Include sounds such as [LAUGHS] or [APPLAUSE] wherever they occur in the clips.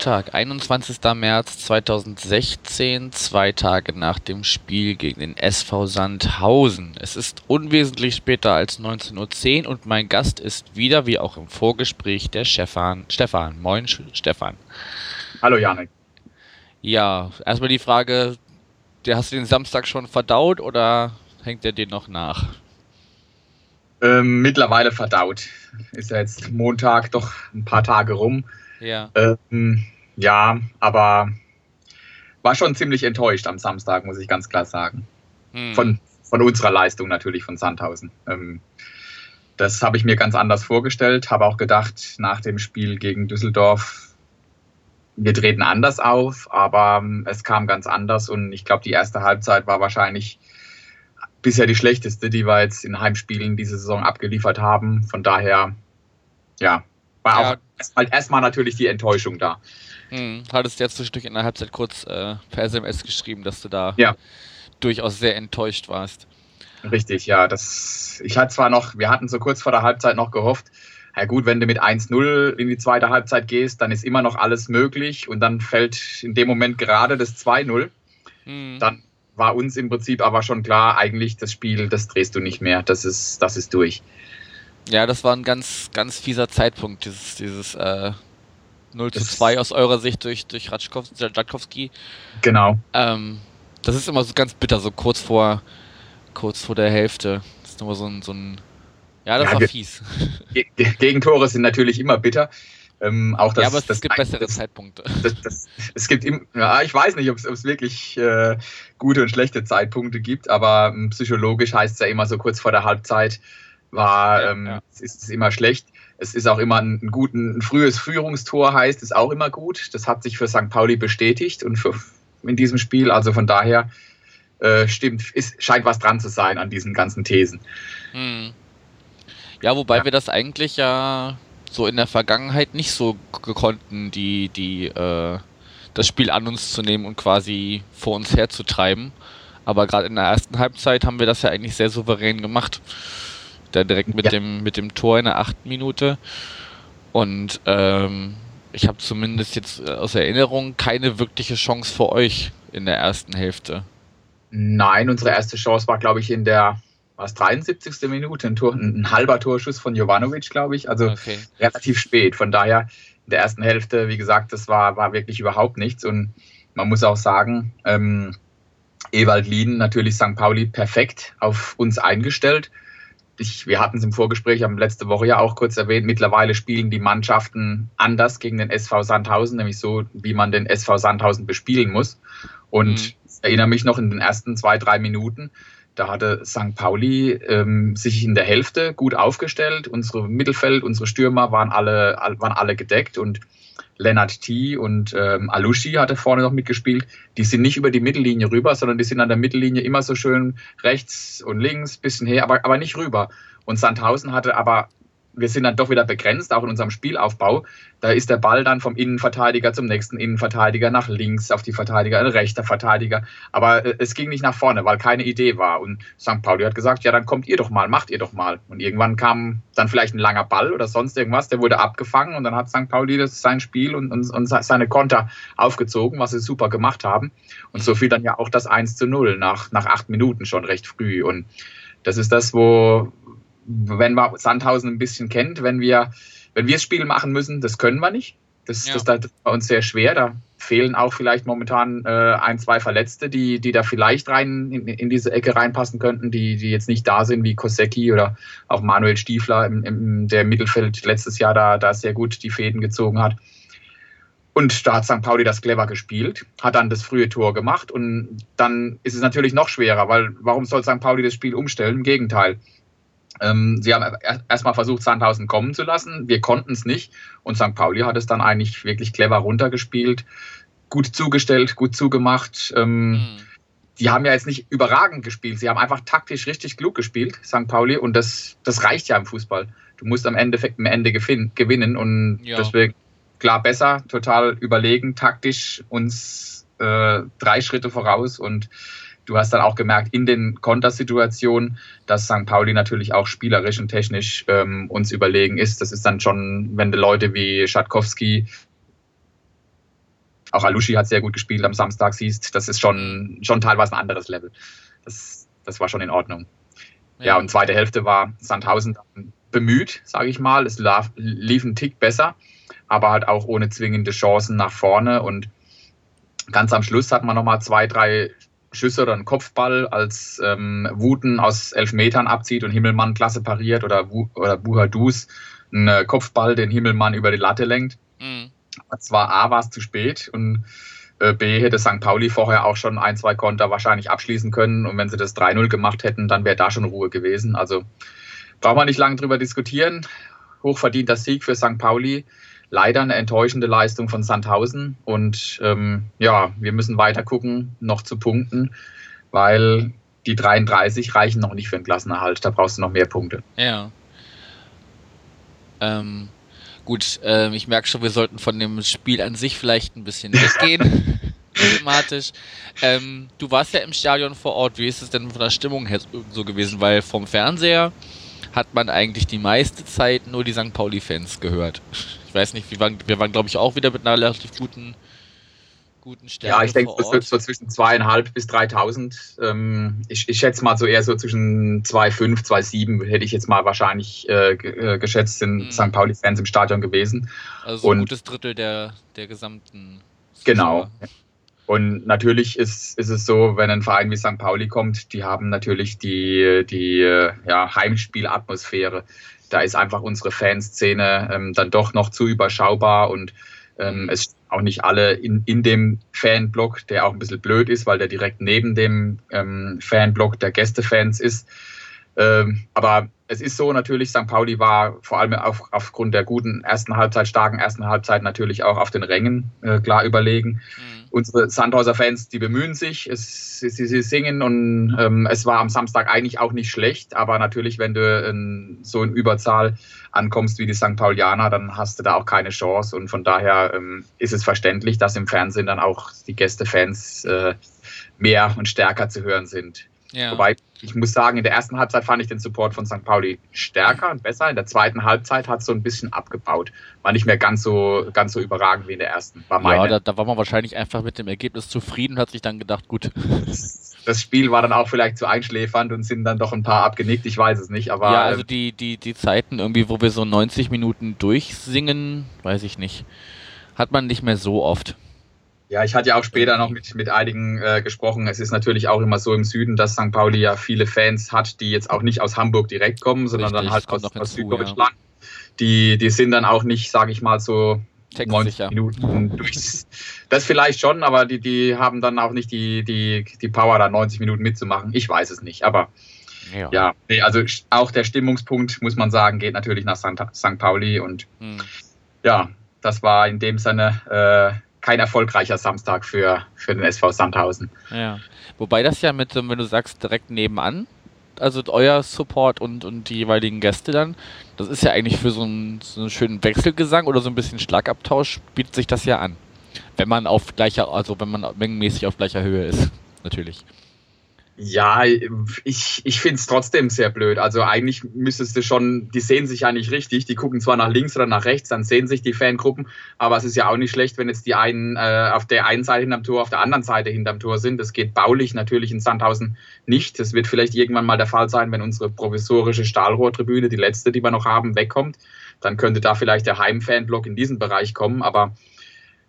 Montag, 21. März 2016, zwei Tage nach dem Spiel gegen den SV Sandhausen. Es ist unwesentlich später als 19.10 Uhr und mein Gast ist wieder, wie auch im Vorgespräch, der Stefan. Stefan, moin Stefan. Hallo Janik. Ja, erstmal die Frage, hast du den Samstag schon verdaut oder hängt er dir noch nach? Ähm, mittlerweile verdaut. Ist ja jetzt Montag doch ein paar Tage rum. Ja. Ähm, ja, aber war schon ziemlich enttäuscht am Samstag, muss ich ganz klar sagen. Hm. Von, von unserer Leistung natürlich von Sandhausen. Ähm, das habe ich mir ganz anders vorgestellt, habe auch gedacht, nach dem Spiel gegen Düsseldorf wir treten anders auf, aber ähm, es kam ganz anders und ich glaube, die erste Halbzeit war wahrscheinlich bisher die schlechteste, die wir jetzt in Heimspielen diese Saison abgeliefert haben. Von daher, ja, war ja. auch erstmal, erstmal natürlich die Enttäuschung da. Hm, hattest du jetzt zwischendurch in der Halbzeit kurz äh, per SMS geschrieben, dass du da ja. durchaus sehr enttäuscht warst. Richtig, ja. Das, ich hatte zwar noch, wir hatten so kurz vor der Halbzeit noch gehofft, ja gut, wenn du mit 1-0 in die zweite Halbzeit gehst, dann ist immer noch alles möglich und dann fällt in dem Moment gerade das 2-0. Mhm. Dann war uns im Prinzip aber schon klar, eigentlich das Spiel, das drehst du nicht mehr, das ist, das ist durch. Ja, das war ein ganz, ganz fieser Zeitpunkt, dieses, dieses äh, 0 zu 2 aus eurer Sicht durch, durch Ratschkowski. Genau. Ähm, das ist immer so ganz bitter, so kurz vor, kurz vor der Hälfte. Das ist immer so ein, so ein ja, das ja, war fies. [LAUGHS] Gegentore sind natürlich immer bitter. Ähm, auch das, ja, aber es das gibt bessere das, Zeitpunkte. Das, es gibt im, ja, ich weiß nicht, ob es wirklich äh, gute und schlechte Zeitpunkte gibt, aber ähm, psychologisch heißt es ja immer so kurz vor der Halbzeit war, ja, ähm, ja. ist es immer schlecht. Es ist auch immer ein, ein, gut, ein frühes Führungstor heißt es auch immer gut. Das hat sich für St. Pauli bestätigt und für, in diesem Spiel. Also von daher äh, stimmt, ist, scheint was dran zu sein an diesen ganzen Thesen. Hm. Ja, wobei ja. wir das eigentlich ja so in der Vergangenheit nicht so konnten, die, die, äh, das Spiel an uns zu nehmen und quasi vor uns herzutreiben. Aber gerade in der ersten Halbzeit haben wir das ja eigentlich sehr souverän gemacht. Da direkt mit ja. dem mit dem Tor in der achten Minute. Und ähm, ich habe zumindest jetzt aus Erinnerung keine wirkliche Chance für euch in der ersten Hälfte. Nein, unsere erste Chance war, glaube ich, in der was 73. Minute, ein, Tor, ein halber Torschuss von Jovanovic, glaube ich. Also okay. relativ spät. Von daher in der ersten Hälfte, wie gesagt, das war, war wirklich überhaupt nichts. Und man muss auch sagen, ähm, Ewald Lien, natürlich St. Pauli, perfekt auf uns eingestellt. Ich, wir hatten es im Vorgespräch, haben letzte Woche ja auch kurz erwähnt, mittlerweile spielen die Mannschaften anders gegen den SV Sandhausen, nämlich so, wie man den SV Sandhausen bespielen muss. Und mhm. ich erinnere mich noch in den ersten zwei, drei Minuten, da hatte St. Pauli ähm, sich in der Hälfte gut aufgestellt. Unsere Mittelfeld, unsere Stürmer waren alle, waren alle gedeckt und Lennart T. und ähm, Alushi hatte vorne noch mitgespielt. Die sind nicht über die Mittellinie rüber, sondern die sind an der Mittellinie immer so schön rechts und links, bisschen her, aber, aber nicht rüber. Und Sandhausen hatte aber wir sind dann doch wieder begrenzt, auch in unserem Spielaufbau. Da ist der Ball dann vom Innenverteidiger zum nächsten Innenverteidiger nach links auf die Verteidiger, ein rechter Verteidiger. Aber äh, es ging nicht nach vorne, weil keine Idee war. Und St. Pauli hat gesagt, ja, dann kommt ihr doch mal, macht ihr doch mal. Und irgendwann kam dann vielleicht ein langer Ball oder sonst irgendwas, der wurde abgefangen und dann hat St. Pauli das sein Spiel und, und, und seine Konter aufgezogen, was sie super gemacht haben. Und so fiel dann ja auch das 1 zu 0 nach, nach acht Minuten schon recht früh. Und das ist das, wo, wenn man Sandhausen ein bisschen kennt, wenn wir, wenn wir das Spiel machen müssen, das können wir nicht. Das, ja. das, ist bei uns sehr schwer. Da fehlen auch vielleicht momentan äh, ein, zwei Verletzte, die, die da vielleicht rein in, in, diese Ecke reinpassen könnten, die, die jetzt nicht da sind, wie Kosecki oder auch Manuel Stiefler, im, im, der Mittelfeld letztes Jahr da, da sehr gut die Fäden gezogen hat. Und da hat St. Pauli das clever gespielt, hat dann das frühe Tor gemacht und dann ist es natürlich noch schwerer, weil warum soll St. Pauli das Spiel umstellen? Im Gegenteil. Ähm, sie haben erstmal versucht, Sandhausen kommen zu lassen. Wir konnten es nicht. Und St. Pauli hat es dann eigentlich wirklich clever runtergespielt, gut zugestellt, gut zugemacht. Ähm, mhm. Die haben ja jetzt nicht überragend gespielt. Sie haben einfach taktisch richtig klug gespielt, St. Pauli. Und das, das reicht ja im Fußball. Du musst am Endeffekt am Ende gewinnen. Und ja. deswegen klar besser, total überlegen, taktisch uns äh, drei Schritte voraus und du hast dann auch gemerkt in den Kontersituationen, dass St. Pauli natürlich auch spielerisch und technisch ähm, uns überlegen ist. Das ist dann schon, wenn du Leute wie Schatkowski, auch Alushi hat sehr gut gespielt am Samstag siehst, das ist schon, schon teilweise ein anderes Level. Das, das war schon in Ordnung. Ja, ja und zweite Hälfte war Sandhausen bemüht, sage ich mal. Es lief ein Tick besser, aber halt auch ohne zwingende Chancen nach vorne. Und ganz am Schluss hat man nochmal zwei, drei Schüsse oder einen Kopfball, als ähm, Wuten aus elf Metern abzieht und Himmelmann klasse pariert oder, oder Buhadus einen Kopfball den Himmelmann über die Latte lenkt. Mhm. Zwar A war es zu spät und äh, B hätte St. Pauli vorher auch schon ein, zwei Konter wahrscheinlich abschließen können und wenn sie das 3-0 gemacht hätten, dann wäre da schon Ruhe gewesen. Also braucht man nicht lange drüber diskutieren. Hochverdienter Sieg für St. Pauli. Leider eine enttäuschende Leistung von Sandhausen. Und ähm, ja, wir müssen weiter gucken, noch zu punkten, weil die 33 reichen noch nicht für den Klassenerhalt. Da brauchst du noch mehr Punkte. Ja. Ähm, gut, äh, ich merke schon, wir sollten von dem Spiel an sich vielleicht ein bisschen weggehen. [LAUGHS] thematisch. Ähm, du warst ja im Stadion vor Ort. Wie ist es denn von der Stimmung her so gewesen? Weil vom Fernseher hat man eigentlich die meiste Zeit nur die St. Pauli-Fans gehört. Ich weiß nicht, wir waren, wir waren glaube ich, auch wieder mit einer relativ guten, guten Stärke. Ja, ich denke, das wird so zwischen zweieinhalb bis 3000. Ähm, ich, ich schätze mal so eher so zwischen 2,5, 2,7 hätte ich jetzt mal wahrscheinlich äh, äh geschätzt, sind hm. St. Pauli-Fans im Stadion gewesen. Also so ein gutes Drittel der, der gesamten. Genau. Zuschauer. Genau. Und natürlich ist, ist es so, wenn ein Verein wie St. Pauli kommt, die haben natürlich die, die ja, Heimspielatmosphäre. Da ist einfach unsere Fanszene ähm, dann doch noch zu überschaubar und ähm, es auch nicht alle in, in dem Fanblock, der auch ein bisschen blöd ist, weil der direkt neben dem ähm, Fanblock der Gästefans ist. Ähm, aber es ist so natürlich, St. Pauli war vor allem auf, aufgrund der guten ersten Halbzeit, starken ersten Halbzeit natürlich auch auf den Rängen äh, klar überlegen. Mhm unsere Sandhauser Fans, die bemühen sich, es, sie, sie, singen und ähm, es war am Samstag eigentlich auch nicht schlecht, aber natürlich, wenn du in, so in Überzahl ankommst wie die St. Paulianer, dann hast du da auch keine Chance und von daher ähm, ist es verständlich, dass im Fernsehen dann auch die Gästefans äh, mehr und stärker zu hören sind. Ja. Wobei, ich muss sagen, in der ersten Halbzeit fand ich den Support von St. Pauli stärker und besser. In der zweiten Halbzeit hat es so ein bisschen abgebaut. War nicht mehr ganz so, ganz so überragend wie in der ersten. War meine. Ja, da, da war man wahrscheinlich einfach mit dem Ergebnis zufrieden und hat sich dann gedacht, gut. [LAUGHS] Das Spiel war dann auch vielleicht zu einschläfernd und sind dann doch ein paar abgenickt, ich weiß es nicht. Aber, ja, also die, die, die Zeiten irgendwie, wo wir so 90 Minuten durchsingen, weiß ich nicht. Hat man nicht mehr so oft. Ja, ich hatte ja auch später noch mit, mit einigen äh, gesprochen. Es ist natürlich auch immer so im Süden, dass St. Pauli ja viele Fans hat, die jetzt auch nicht aus Hamburg direkt kommen, sondern Richtig, dann halt aus, aus Süddeutschland. Ja. Die, die sind dann auch nicht, sage ich mal, so 90 Minuten durch. Das vielleicht schon, aber die, die haben dann auch nicht die, die, die Power, da 90 Minuten mitzumachen. Ich weiß es nicht, aber ja, ja nee, also auch der Stimmungspunkt, muss man sagen, geht natürlich nach St. Pauli und hm. ja, das war in dem Sinne äh, kein erfolgreicher Samstag für, für den SV Sandhausen. Ja. Wobei das ja mit, wenn du sagst, direkt nebenan, also euer Support und, und die jeweiligen Gäste dann, das ist ja eigentlich für so einen, so einen schönen Wechselgesang oder so ein bisschen Schlagabtausch, bietet sich das ja an. Wenn man auf gleicher, also wenn man mengenmäßig auf gleicher Höhe ist, [LAUGHS] natürlich. Ja, ich, ich finde es trotzdem sehr blöd. Also eigentlich müsstest du schon, die sehen sich ja nicht richtig, die gucken zwar nach links oder nach rechts, dann sehen sich die Fangruppen, aber es ist ja auch nicht schlecht, wenn jetzt die einen äh, auf der einen Seite hinterm Tor, auf der anderen Seite hinterm Tor sind. Das geht baulich natürlich in Sandhausen nicht. Das wird vielleicht irgendwann mal der Fall sein, wenn unsere provisorische Stahlrohrtribüne, die letzte, die wir noch haben, wegkommt. Dann könnte da vielleicht der Heimfanblock in diesen Bereich kommen, aber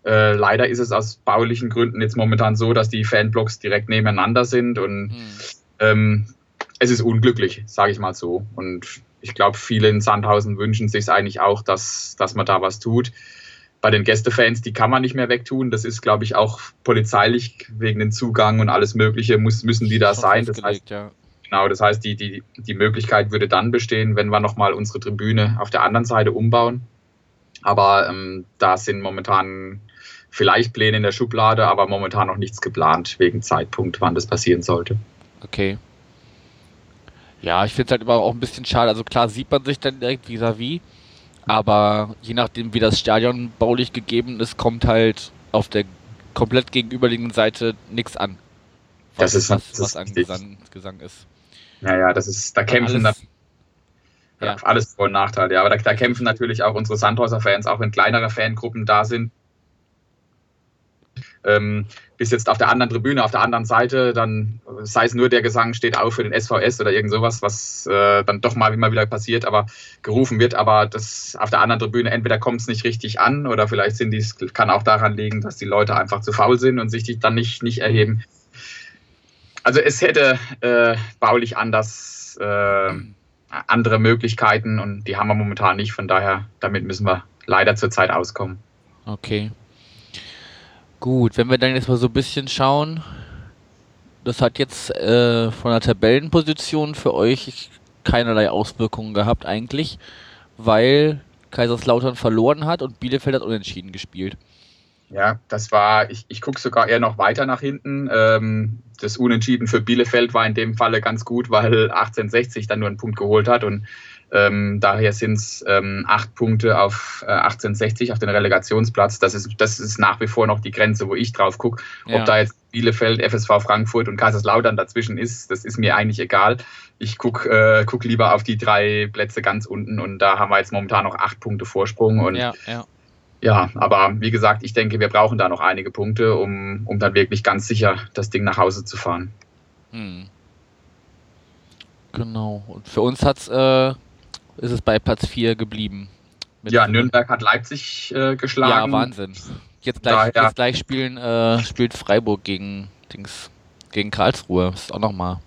äh, leider ist es aus baulichen Gründen jetzt momentan so, dass die Fanblocks direkt nebeneinander sind und mhm. ähm, es ist unglücklich, sage ich mal so. Und ich glaube, viele in Sandhausen wünschen sich eigentlich auch, dass, dass man da was tut. Bei den Gästefans, die kann man nicht mehr wegtun. Das ist, glaube ich, auch polizeilich wegen dem Zugang und alles Mögliche muss, müssen die da sein. Das heißt, ja. Genau, das heißt, die, die, die Möglichkeit würde dann bestehen, wenn wir nochmal unsere Tribüne auf der anderen Seite umbauen. Aber ähm, da sind momentan vielleicht Pläne in der Schublade, aber momentan noch nichts geplant wegen Zeitpunkt, wann das passieren sollte. Okay. Ja, ich finde es halt immer auch ein bisschen schade. Also klar sieht man sich dann direkt vis-à-vis, -vis, aber je nachdem, wie das Stadion baulich gegeben ist, kommt halt auf der komplett gegenüberliegenden Seite nichts an. Was, das ist was, was an Gesang, Gesang, ist. Naja, das ist, da kämpfen alles, da, ja. alles Vor- und Nachteile, ja. Aber da, da kämpfen natürlich auch unsere Sandhäuser-Fans, auch wenn kleinere Fangruppen da sind, ähm, bis jetzt auf der anderen Tribüne, auf der anderen Seite, dann sei es nur der Gesang steht auf für den SVS oder irgend sowas, was äh, dann doch mal immer wieder passiert, aber gerufen wird, aber das auf der anderen Tribüne entweder kommt es nicht richtig an oder vielleicht sind die, kann auch daran liegen, dass die Leute einfach zu faul sind und sich die dann nicht, nicht erheben. Also es hätte äh, baulich anders äh, andere Möglichkeiten und die haben wir momentan nicht, von daher damit müssen wir leider zurzeit auskommen. Okay. Gut, wenn wir dann jetzt mal so ein bisschen schauen, das hat jetzt äh, von der Tabellenposition für euch keinerlei Auswirkungen gehabt eigentlich, weil Kaiserslautern verloren hat und Bielefeld hat unentschieden gespielt. Ja, das war, ich, ich gucke sogar eher noch weiter nach hinten. Ähm, das Unentschieden für Bielefeld war in dem Falle ganz gut, weil 1860 dann nur einen Punkt geholt hat und ähm, daher sind es ähm, acht Punkte auf äh, 1860 auf den Relegationsplatz. Das ist, das ist nach wie vor noch die Grenze, wo ich drauf gucke. Ja. Ob da jetzt Bielefeld, FSV Frankfurt und Kaiserslautern dazwischen ist, das ist mir eigentlich egal. Ich gucke äh, guck lieber auf die drei Plätze ganz unten und da haben wir jetzt momentan noch acht Punkte Vorsprung. Und ja, ja. Ja aber wie gesagt, ich denke, wir brauchen da noch einige Punkte, um, um dann wirklich ganz sicher das Ding nach Hause zu fahren. Hm. Genau. Und für uns hat es äh, ist es bei Platz 4 geblieben. Ja, Nürnberg hat Leipzig äh, geschlagen. Ja, Wahnsinn. Jetzt gleich, Daher, jetzt gleich spielen, äh, spielt Freiburg gegen, Dings, gegen Karlsruhe. Das ist auch nochmal.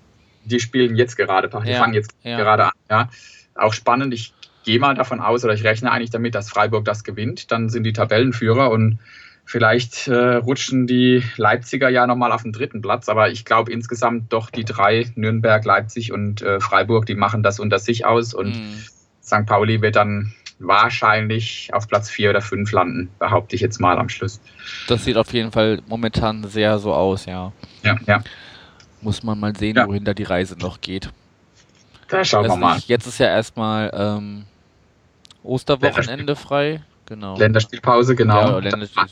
Die spielen jetzt gerade, die ja, fangen jetzt ja. gerade an. Ja. Auch spannend. Ich gehe mal davon aus, oder ich rechne eigentlich damit, dass Freiburg das gewinnt. Dann sind die Tabellenführer und Vielleicht äh, rutschen die Leipziger ja nochmal auf den dritten Platz, aber ich glaube insgesamt doch die drei, Nürnberg, Leipzig und äh, Freiburg, die machen das unter sich aus und mhm. St. Pauli wird dann wahrscheinlich auf Platz 4 oder 5 landen, behaupte ich jetzt mal am Schluss. Das sieht auf jeden Fall momentan sehr so aus, ja. Ja, ja. Muss man mal sehen, ja. wohin da die Reise noch geht. Da schauen wir mal. Jetzt ist ja erstmal ähm, Osterwochenende frei. Genau. Länderspielpause, genau. Ja, Länderspiel.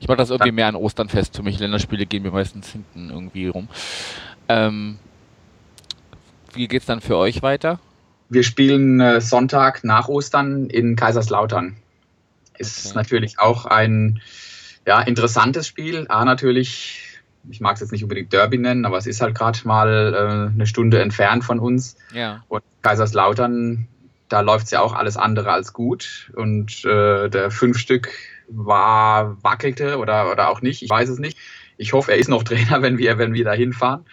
Ich mache das irgendwie mehr an Ostern fest. Für mich Länderspiele gehen mir meistens hinten irgendwie rum. Ähm, wie geht's dann für euch weiter? Wir spielen äh, Sonntag nach Ostern in Kaiserslautern. Ist okay. natürlich auch ein ja, interessantes Spiel. A, natürlich, ich mag es jetzt nicht unbedingt Derby nennen, aber es ist halt gerade mal äh, eine Stunde entfernt von uns. Ja. Und Kaiserslautern, da läuft es ja auch alles andere als gut. Und äh, der fünf Stück war, wackelte oder, oder auch nicht. Ich weiß es nicht. Ich hoffe, er ist noch [LAUGHS] Trainer, wenn wir, wenn wir da hinfahren.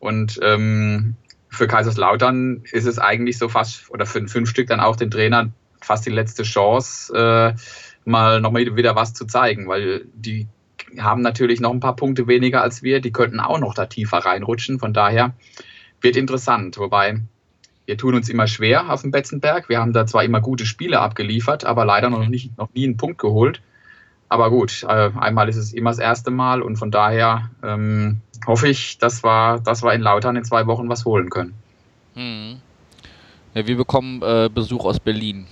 Und ähm, für Kaiserslautern ist es eigentlich so fast, oder für fünf Stück dann auch den Trainer fast die letzte Chance, äh, mal noch mal wieder was zu zeigen, weil die haben natürlich noch ein paar Punkte weniger als wir, die könnten auch noch da tiefer reinrutschen. Von daher wird interessant. Wobei wir tun uns immer schwer auf dem Betzenberg. Wir haben da zwar immer gute Spiele abgeliefert, aber leider noch, nicht, noch nie einen Punkt geholt. Aber gut, äh, einmal ist es immer das erste Mal und von daher ähm, hoffe ich, dass wir, dass wir in Lautern in zwei Wochen was holen können. Hm. Ja, wir bekommen äh, Besuch aus Berlin.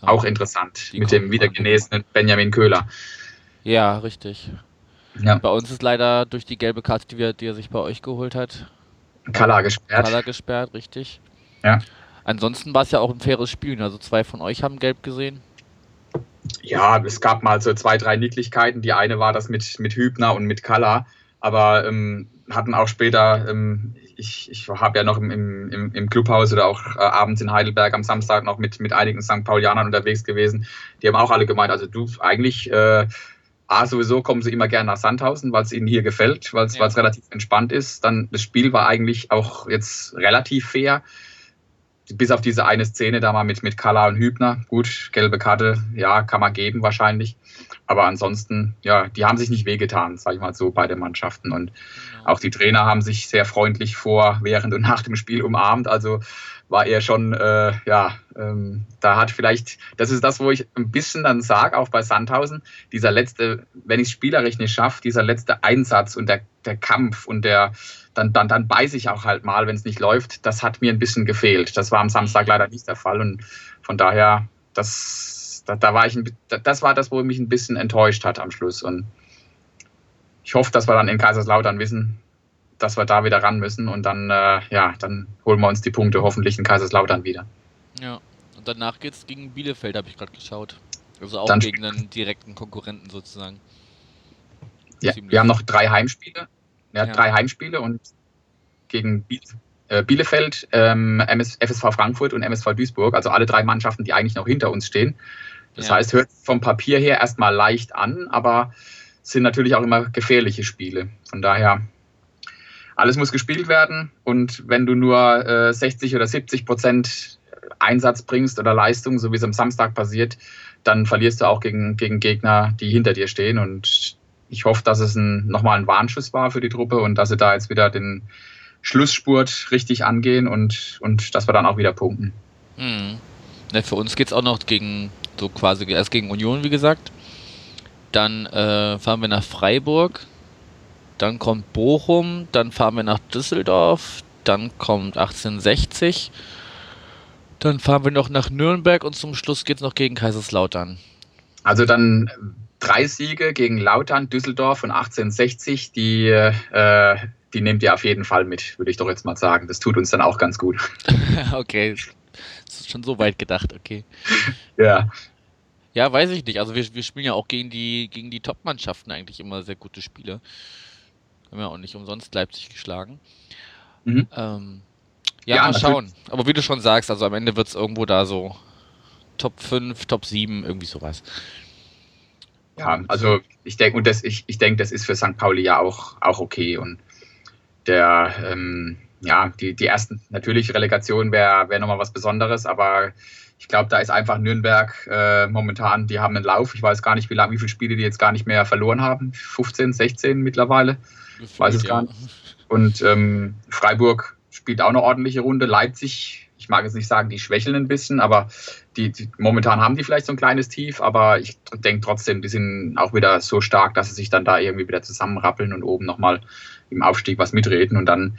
Auch interessant, mit dem wiedergenesenen Benjamin Köhler. Ja, richtig. Ja. Bei uns ist leider durch die gelbe Karte, die, wir, die er sich bei euch geholt hat, Kala gesperrt. Kala gesperrt, richtig. Ja. Ansonsten war es ja auch ein faires Spiel. Also zwei von euch haben gelb gesehen. Ja, es gab mal so zwei, drei Niedlichkeiten. Die eine war das mit, mit Hübner und mit Kalla, aber ähm, hatten auch später, ähm, ich, ich habe ja noch im, im, im Clubhaus oder auch äh, abends in Heidelberg am Samstag noch mit, mit einigen St. Paulianern unterwegs gewesen. Die haben auch alle gemeint, also du eigentlich, äh, A, sowieso kommen sie immer gerne nach Sandhausen, weil es ihnen hier gefällt, weil es ja. relativ entspannt ist. Dann das Spiel war eigentlich auch jetzt relativ fair bis auf diese eine Szene da mal mit, mit Kalla und Hübner. Gut, gelbe Karte, ja, kann man geben wahrscheinlich. Aber ansonsten, ja, die haben sich nicht wehgetan, sage ich mal so, beide Mannschaften. Und ja. auch die Trainer haben sich sehr freundlich vor, während und nach dem Spiel umarmt. Also war er schon, äh, ja, ähm, da hat vielleicht, das ist das, wo ich ein bisschen dann sage, auch bei Sandhausen, dieser letzte, wenn ich es spielerisch nicht schaffe, dieser letzte Einsatz und der, der Kampf und der, dann, dann, dann beiße ich auch halt mal, wenn es nicht läuft. Das hat mir ein bisschen gefehlt. Das war am Samstag leider nicht der Fall und von daher, das, da, da war ich, ein, das war das, wo mich ein bisschen enttäuscht hat am Schluss und ich hoffe, dass wir dann in Kaiserslautern wissen, dass wir da wieder ran müssen und dann, äh, ja, dann holen wir uns die Punkte hoffentlich in Kaiserslautern wieder. Ja, und danach geht es gegen Bielefeld, habe ich gerade geschaut. Also auch dann gegen einen direkten Konkurrenten sozusagen. Ja, wir haben noch drei Heimspiele. Ja, ja. drei Heimspiele und gegen äh, Bielefeld, ähm, FSV Frankfurt und MSV Duisburg, also alle drei Mannschaften, die eigentlich noch hinter uns stehen. Das ja. heißt, hört vom Papier her erstmal leicht an, aber sind natürlich auch immer gefährliche Spiele. Von daher, alles muss gespielt werden und wenn du nur äh, 60 oder 70 Prozent Einsatz bringst oder Leistung, so wie es am Samstag passiert, dann verlierst du auch gegen, gegen Gegner, die hinter dir stehen. Und ich hoffe, dass es ein, nochmal ein Warnschuss war für die Truppe und dass sie da jetzt wieder den Schlussspurt richtig angehen und, und dass wir dann auch wieder punkten. Hm. Ne, für uns geht es auch noch gegen, so quasi erst gegen Union, wie gesagt. Dann äh, fahren wir nach Freiburg. Dann kommt Bochum. Dann fahren wir nach Düsseldorf. Dann kommt 1860. Dann fahren wir noch nach Nürnberg und zum Schluss geht es noch gegen Kaiserslautern. Also dann drei Siege gegen Lautern, Düsseldorf und 1860, die, äh, die nehmt ihr auf jeden Fall mit, würde ich doch jetzt mal sagen. Das tut uns dann auch ganz gut. [LAUGHS] okay, das ist schon so weit gedacht, okay. [LAUGHS] Ja. Ja, weiß ich nicht. Also wir, wir spielen ja auch gegen die, gegen die Top-Mannschaften eigentlich immer sehr gute Spiele. Haben ja auch nicht umsonst Leipzig geschlagen. Mhm. Ähm, ja, ja mal schauen. Aber wie du schon sagst, also am Ende wird es irgendwo da so Top 5, Top 7, irgendwie sowas. Ja, also ich denke, und das, ich, ich denke, das ist für St. Pauli ja auch, auch okay. Und der, ähm, ja, die, die ersten, natürlich Relegation wäre wär nochmal was Besonderes, aber ich glaube, da ist einfach Nürnberg äh, momentan, die haben einen Lauf. Ich weiß gar nicht, wie lange, wie viele Spiele die jetzt gar nicht mehr verloren haben. 15, 16 mittlerweile. Ich weiß es gar nicht. Und ähm, Freiburg spielt auch eine ordentliche Runde. Leipzig, ich mag jetzt nicht sagen, die schwächeln ein bisschen, aber die, die momentan haben die vielleicht so ein kleines Tief, aber ich denke trotzdem, die sind auch wieder so stark, dass sie sich dann da irgendwie wieder zusammenrappeln und oben nochmal im Aufstieg was mitreden und dann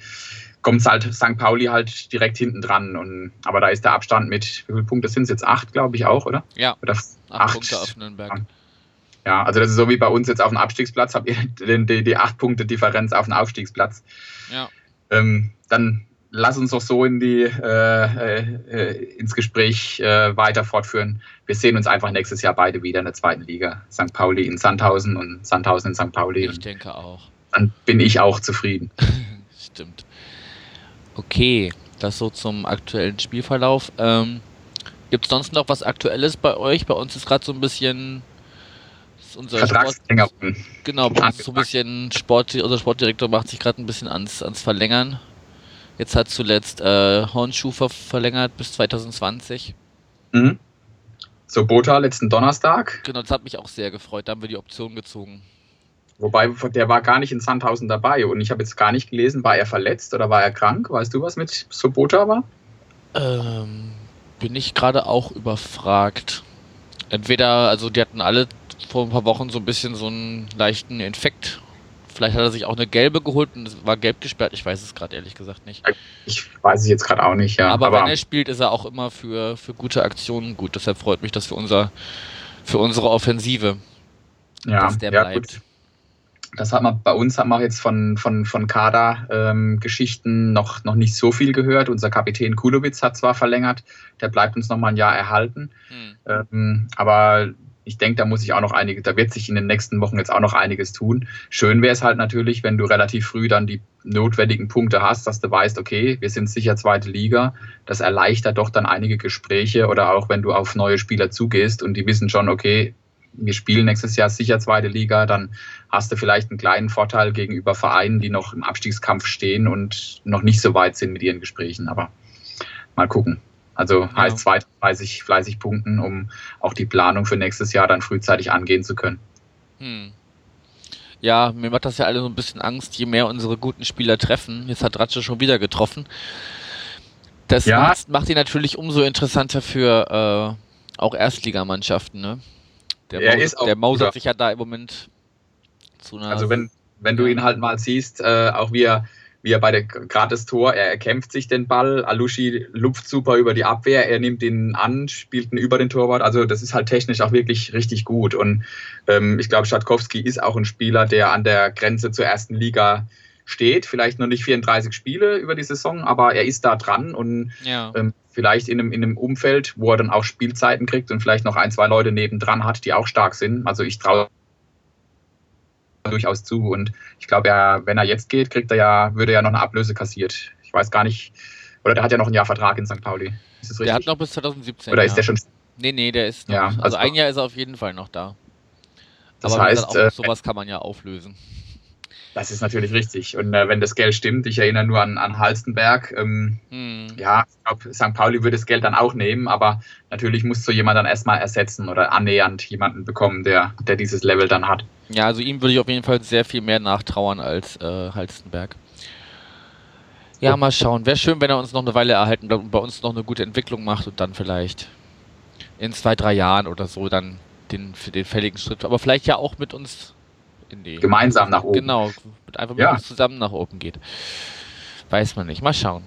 kommt halt St. Pauli halt direkt hinten dran. Und, aber da ist der Abstand mit, wie viele Punkte sind es jetzt? Acht, glaube ich, auch, oder? Ja. Oder acht, acht Punkte auf Nürnberg. Ja, also das ist so wie bei uns jetzt auf dem Abstiegsplatz, habt ihr die, die acht Punkte Differenz auf dem Aufstiegsplatz. Ja. Ähm, dann lass uns doch so in die, äh, äh, ins Gespräch äh, weiter fortführen. Wir sehen uns einfach nächstes Jahr beide wieder in der zweiten Liga. St. Pauli in Sandhausen und Sandhausen in St. Pauli. Ich denke auch. Dann bin ich auch zufrieden. [LAUGHS] Stimmt. Okay, das so zum aktuellen Spielverlauf. Ähm, Gibt es sonst noch was Aktuelles bei euch? Bei uns ist gerade so ein bisschen unser Vertragsverlängerung. Genau, bei uns so ein bisschen Sport, unser Sportdirektor macht sich gerade ein bisschen ans, ans Verlängern. Jetzt hat zuletzt äh, Hornschufer verlängert bis 2020. Mhm. So, Bota letzten Donnerstag. Genau, das hat mich auch sehr gefreut. Da haben wir die Option gezogen. Wobei, der war gar nicht in Sandhausen dabei und ich habe jetzt gar nicht gelesen, war er verletzt oder war er krank? Weißt du, was mit Sobota war? Ähm, bin ich gerade auch überfragt. Entweder, also die hatten alle vor ein paar Wochen so ein bisschen so einen leichten Infekt. Vielleicht hat er sich auch eine gelbe geholt und es war gelb gesperrt. Ich weiß es gerade ehrlich gesagt nicht. Ich weiß es jetzt gerade auch nicht, ja. Aber, Aber, wenn er spielt, ist er auch immer für, für gute Aktionen gut. Deshalb freut mich das für, unser, für unsere Offensive, ja, dass der ja, bleibt. Gut. Das hat man bei uns haben wir jetzt von, von, von Kader-Geschichten ähm, noch, noch nicht so viel gehört. Unser Kapitän Kulowitz hat zwar verlängert, der bleibt uns noch mal ein Jahr erhalten. Hm. Ähm, aber ich denke, da muss ich auch noch einiges, da wird sich in den nächsten Wochen jetzt auch noch einiges tun. Schön wäre es halt natürlich, wenn du relativ früh dann die notwendigen Punkte hast, dass du weißt, okay, wir sind sicher zweite Liga. Das erleichtert doch dann einige Gespräche oder auch wenn du auf neue Spieler zugehst und die wissen schon, okay, wir spielen nächstes Jahr sicher zweite Liga, dann hast du vielleicht einen kleinen Vorteil gegenüber Vereinen, die noch im Abstiegskampf stehen und noch nicht so weit sind mit ihren Gesprächen. Aber mal gucken. Also ja. heißt zweite fleißig, fleißig punkten, um auch die Planung für nächstes Jahr dann frühzeitig angehen zu können. Hm. Ja, mir macht das ja alle so ein bisschen Angst, je mehr unsere guten Spieler treffen. Jetzt hat Ratsche schon wieder getroffen. Das ja. macht, macht ihn natürlich umso interessanter für äh, auch Erstligamannschaften, ne? Der, er Maus, der mausert sich ja da im Moment zu einer. Also wenn, wenn du ihn halt mal siehst, äh, auch wie er, wie er bei der das Tor, er erkämpft sich den Ball, Alushi lupft super über die Abwehr, er nimmt ihn an, spielt ihn über den Torwart. Also das ist halt technisch auch wirklich richtig gut. Und ähm, ich glaube, Schatkowski ist auch ein Spieler, der an der Grenze zur ersten Liga steht. Vielleicht noch nicht 34 Spiele über die Saison, aber er ist da dran und ja. ähm, vielleicht in einem, in einem Umfeld, wo er dann auch Spielzeiten kriegt und vielleicht noch ein, zwei Leute nebendran hat, die auch stark sind. Also ich traue durchaus zu. Und ich glaube, er, wenn er jetzt geht, kriegt er ja, würde er ja noch eine Ablöse kassiert. Ich weiß gar nicht. Oder der hat ja noch ein Jahr Vertrag in St. Pauli. Ist das richtig? Der hat noch bis 2017. Oder ja. ist der schon. Nee, nee, der ist noch. Ja, also, also, ein Jahr ist er auf jeden Fall noch da. Das Aber heißt, äh, sowas kann man ja auflösen. Das ist natürlich richtig. Und äh, wenn das Geld stimmt, ich erinnere nur an, an Halstenberg, ähm, hm. ja, ich glaube, St. Pauli würde das Geld dann auch nehmen, aber natürlich muss so jemand dann erstmal ersetzen oder annähernd jemanden bekommen, der, der dieses Level dann hat. Ja, also ihm würde ich auf jeden Fall sehr viel mehr nachtrauern als äh, Halstenberg. Ja, mal schauen. Wäre schön, wenn er uns noch eine Weile erhalten und bei uns noch eine gute Entwicklung macht und dann vielleicht in zwei, drei Jahren oder so dann den, für den fälligen Schritt, aber vielleicht ja auch mit uns die. Gemeinsam nach oben. Genau, einfach mit ja. zusammen nach oben geht. Weiß man nicht. Mal schauen.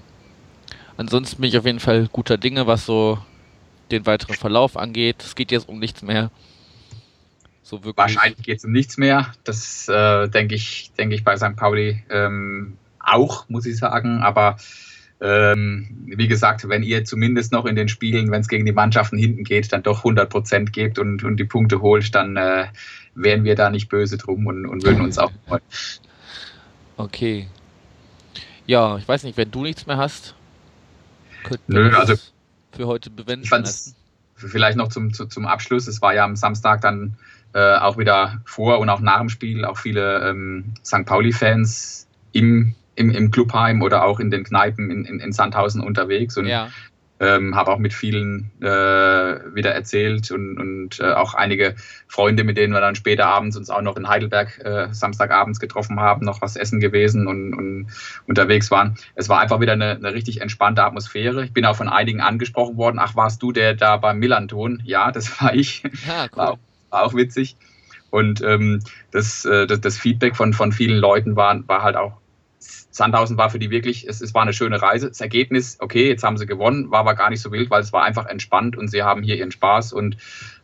Ansonsten bin ich auf jeden Fall guter Dinge, was so den weiteren Verlauf angeht. Es geht jetzt um nichts mehr. So wirklich. Wahrscheinlich geht es um nichts mehr. Das äh, denke ich, denke ich bei St. Pauli ähm, auch, muss ich sagen. Aber ähm, wie gesagt, wenn ihr zumindest noch in den Spielen, wenn es gegen die Mannschaften hinten geht, dann doch 100 Prozent gebt und, und die Punkte holt, dann äh, wären wir da nicht böse drum und, und würden uns auch freuen. Okay. Ja, ich weiß nicht, wenn du nichts mehr hast, könnten wir Nö, also, für heute bewenden. Ich fand's vielleicht noch zum, zu, zum Abschluss. Es war ja am Samstag dann äh, auch wieder vor und auch nach dem Spiel auch viele ähm, St. Pauli-Fans im im, im Clubheim oder auch in den Kneipen in, in, in Sandhausen unterwegs und ja. ähm, habe auch mit vielen äh, wieder erzählt und, und äh, auch einige Freunde, mit denen wir dann später abends uns auch noch in Heidelberg äh, Samstagabends getroffen haben, noch was essen gewesen und, und unterwegs waren. Es war einfach wieder eine, eine, richtig entspannte Atmosphäre. Ich bin auch von einigen angesprochen worden, ach, warst du der da beim Millanton? Ja, das [LAUGHS] war ich. Ja, cool. war, auch, war auch witzig. Und ähm, das, äh, das, das, Feedback von, von vielen Leuten war, war halt auch Sandhausen war für die wirklich, es, es war eine schöne Reise. Das Ergebnis, okay, jetzt haben sie gewonnen, war aber gar nicht so wild, weil es war einfach entspannt und sie haben hier ihren Spaß und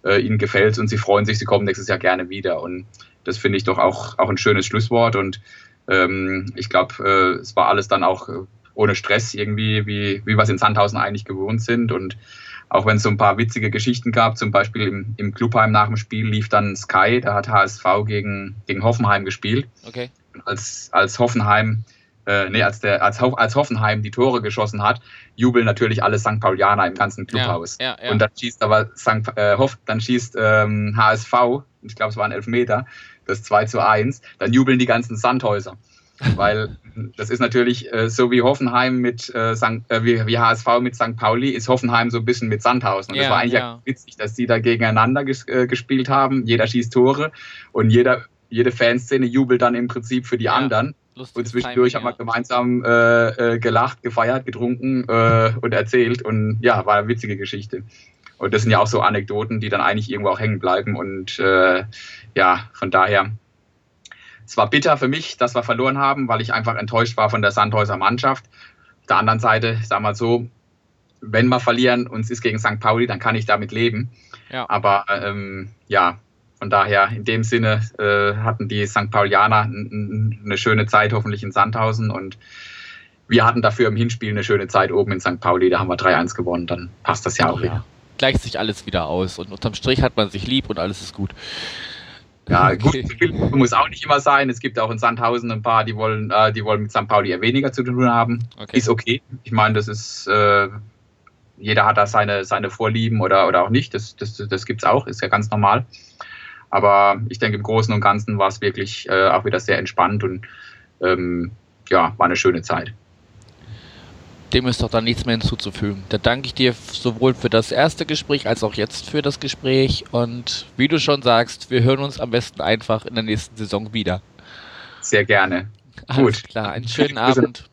äh, ihnen gefällt es und sie freuen sich, sie kommen nächstes Jahr gerne wieder. Und das finde ich doch auch, auch ein schönes Schlusswort. Und ähm, ich glaube, äh, es war alles dann auch äh, ohne Stress irgendwie, wie, wie wir es in Sandhausen eigentlich gewohnt sind. Und auch wenn es so ein paar witzige Geschichten gab, zum Beispiel im, im Clubheim nach dem Spiel lief dann Sky, da hat HSV gegen, gegen Hoffenheim gespielt. Okay. Als, als Hoffenheim äh, nee, als, der, als, als Hoffenheim die Tore geschossen hat, jubeln natürlich alle St. Paulianer im ganzen Clubhaus. Ja, ja, ja. Und dann schießt aber St. Äh, Hoff, dann schießt ähm, HSV, ich glaube es waren Elfmeter, das 2 zu 1, dann jubeln die ganzen Sandhäuser. [LAUGHS] Weil das ist natürlich äh, so wie Hoffenheim mit äh, St., äh, wie, wie, HSV mit St. Pauli, ist Hoffenheim so ein bisschen mit Sandhausen. Und ja, das war eigentlich ja. witzig, dass die da gegeneinander ges äh, gespielt haben. Jeder schießt Tore und jeder, jede Fanszene jubelt dann im Prinzip für die ja. anderen. Lustiges und zwischendurch Timing, haben wir gemeinsam äh, äh, gelacht, gefeiert, getrunken äh, und erzählt. Und ja, war eine witzige Geschichte. Und das sind ja auch so Anekdoten, die dann eigentlich irgendwo auch hängen bleiben. Und äh, ja, von daher, es war bitter für mich, dass wir verloren haben, weil ich einfach enttäuscht war von der Sandhäuser Mannschaft. Auf der anderen Seite, sag mal so, wenn wir verlieren und es ist gegen St. Pauli, dann kann ich damit leben. Ja. Aber ähm, ja, von daher, in dem Sinne äh, hatten die St. Paulianer eine schöne Zeit, hoffentlich in Sandhausen. Und wir hatten dafür im Hinspiel eine schöne Zeit oben in St. Pauli. Da haben wir 3-1 gewonnen. Dann passt das ja auch ja. wieder. Gleicht sich alles wieder aus. Und unterm Strich hat man sich lieb und alles ist gut. Ja, okay. [LAUGHS] gut, muss auch nicht immer sein. Es gibt auch in Sandhausen ein paar, die wollen, äh, die wollen mit St. Pauli eher weniger zu tun haben. Okay. Ist okay. Ich meine, das ist, äh, jeder hat da seine, seine Vorlieben oder, oder auch nicht. Das, das, das gibt es auch, ist ja ganz normal. Aber ich denke, im Großen und Ganzen war es wirklich äh, auch wieder sehr entspannt und ähm, ja, war eine schöne Zeit. Dem ist doch dann nichts mehr hinzuzufügen. Da danke ich dir sowohl für das erste Gespräch als auch jetzt für das Gespräch. Und wie du schon sagst, wir hören uns am besten einfach in der nächsten Saison wieder. Sehr gerne. Alles Gut. klar, einen schönen Abend.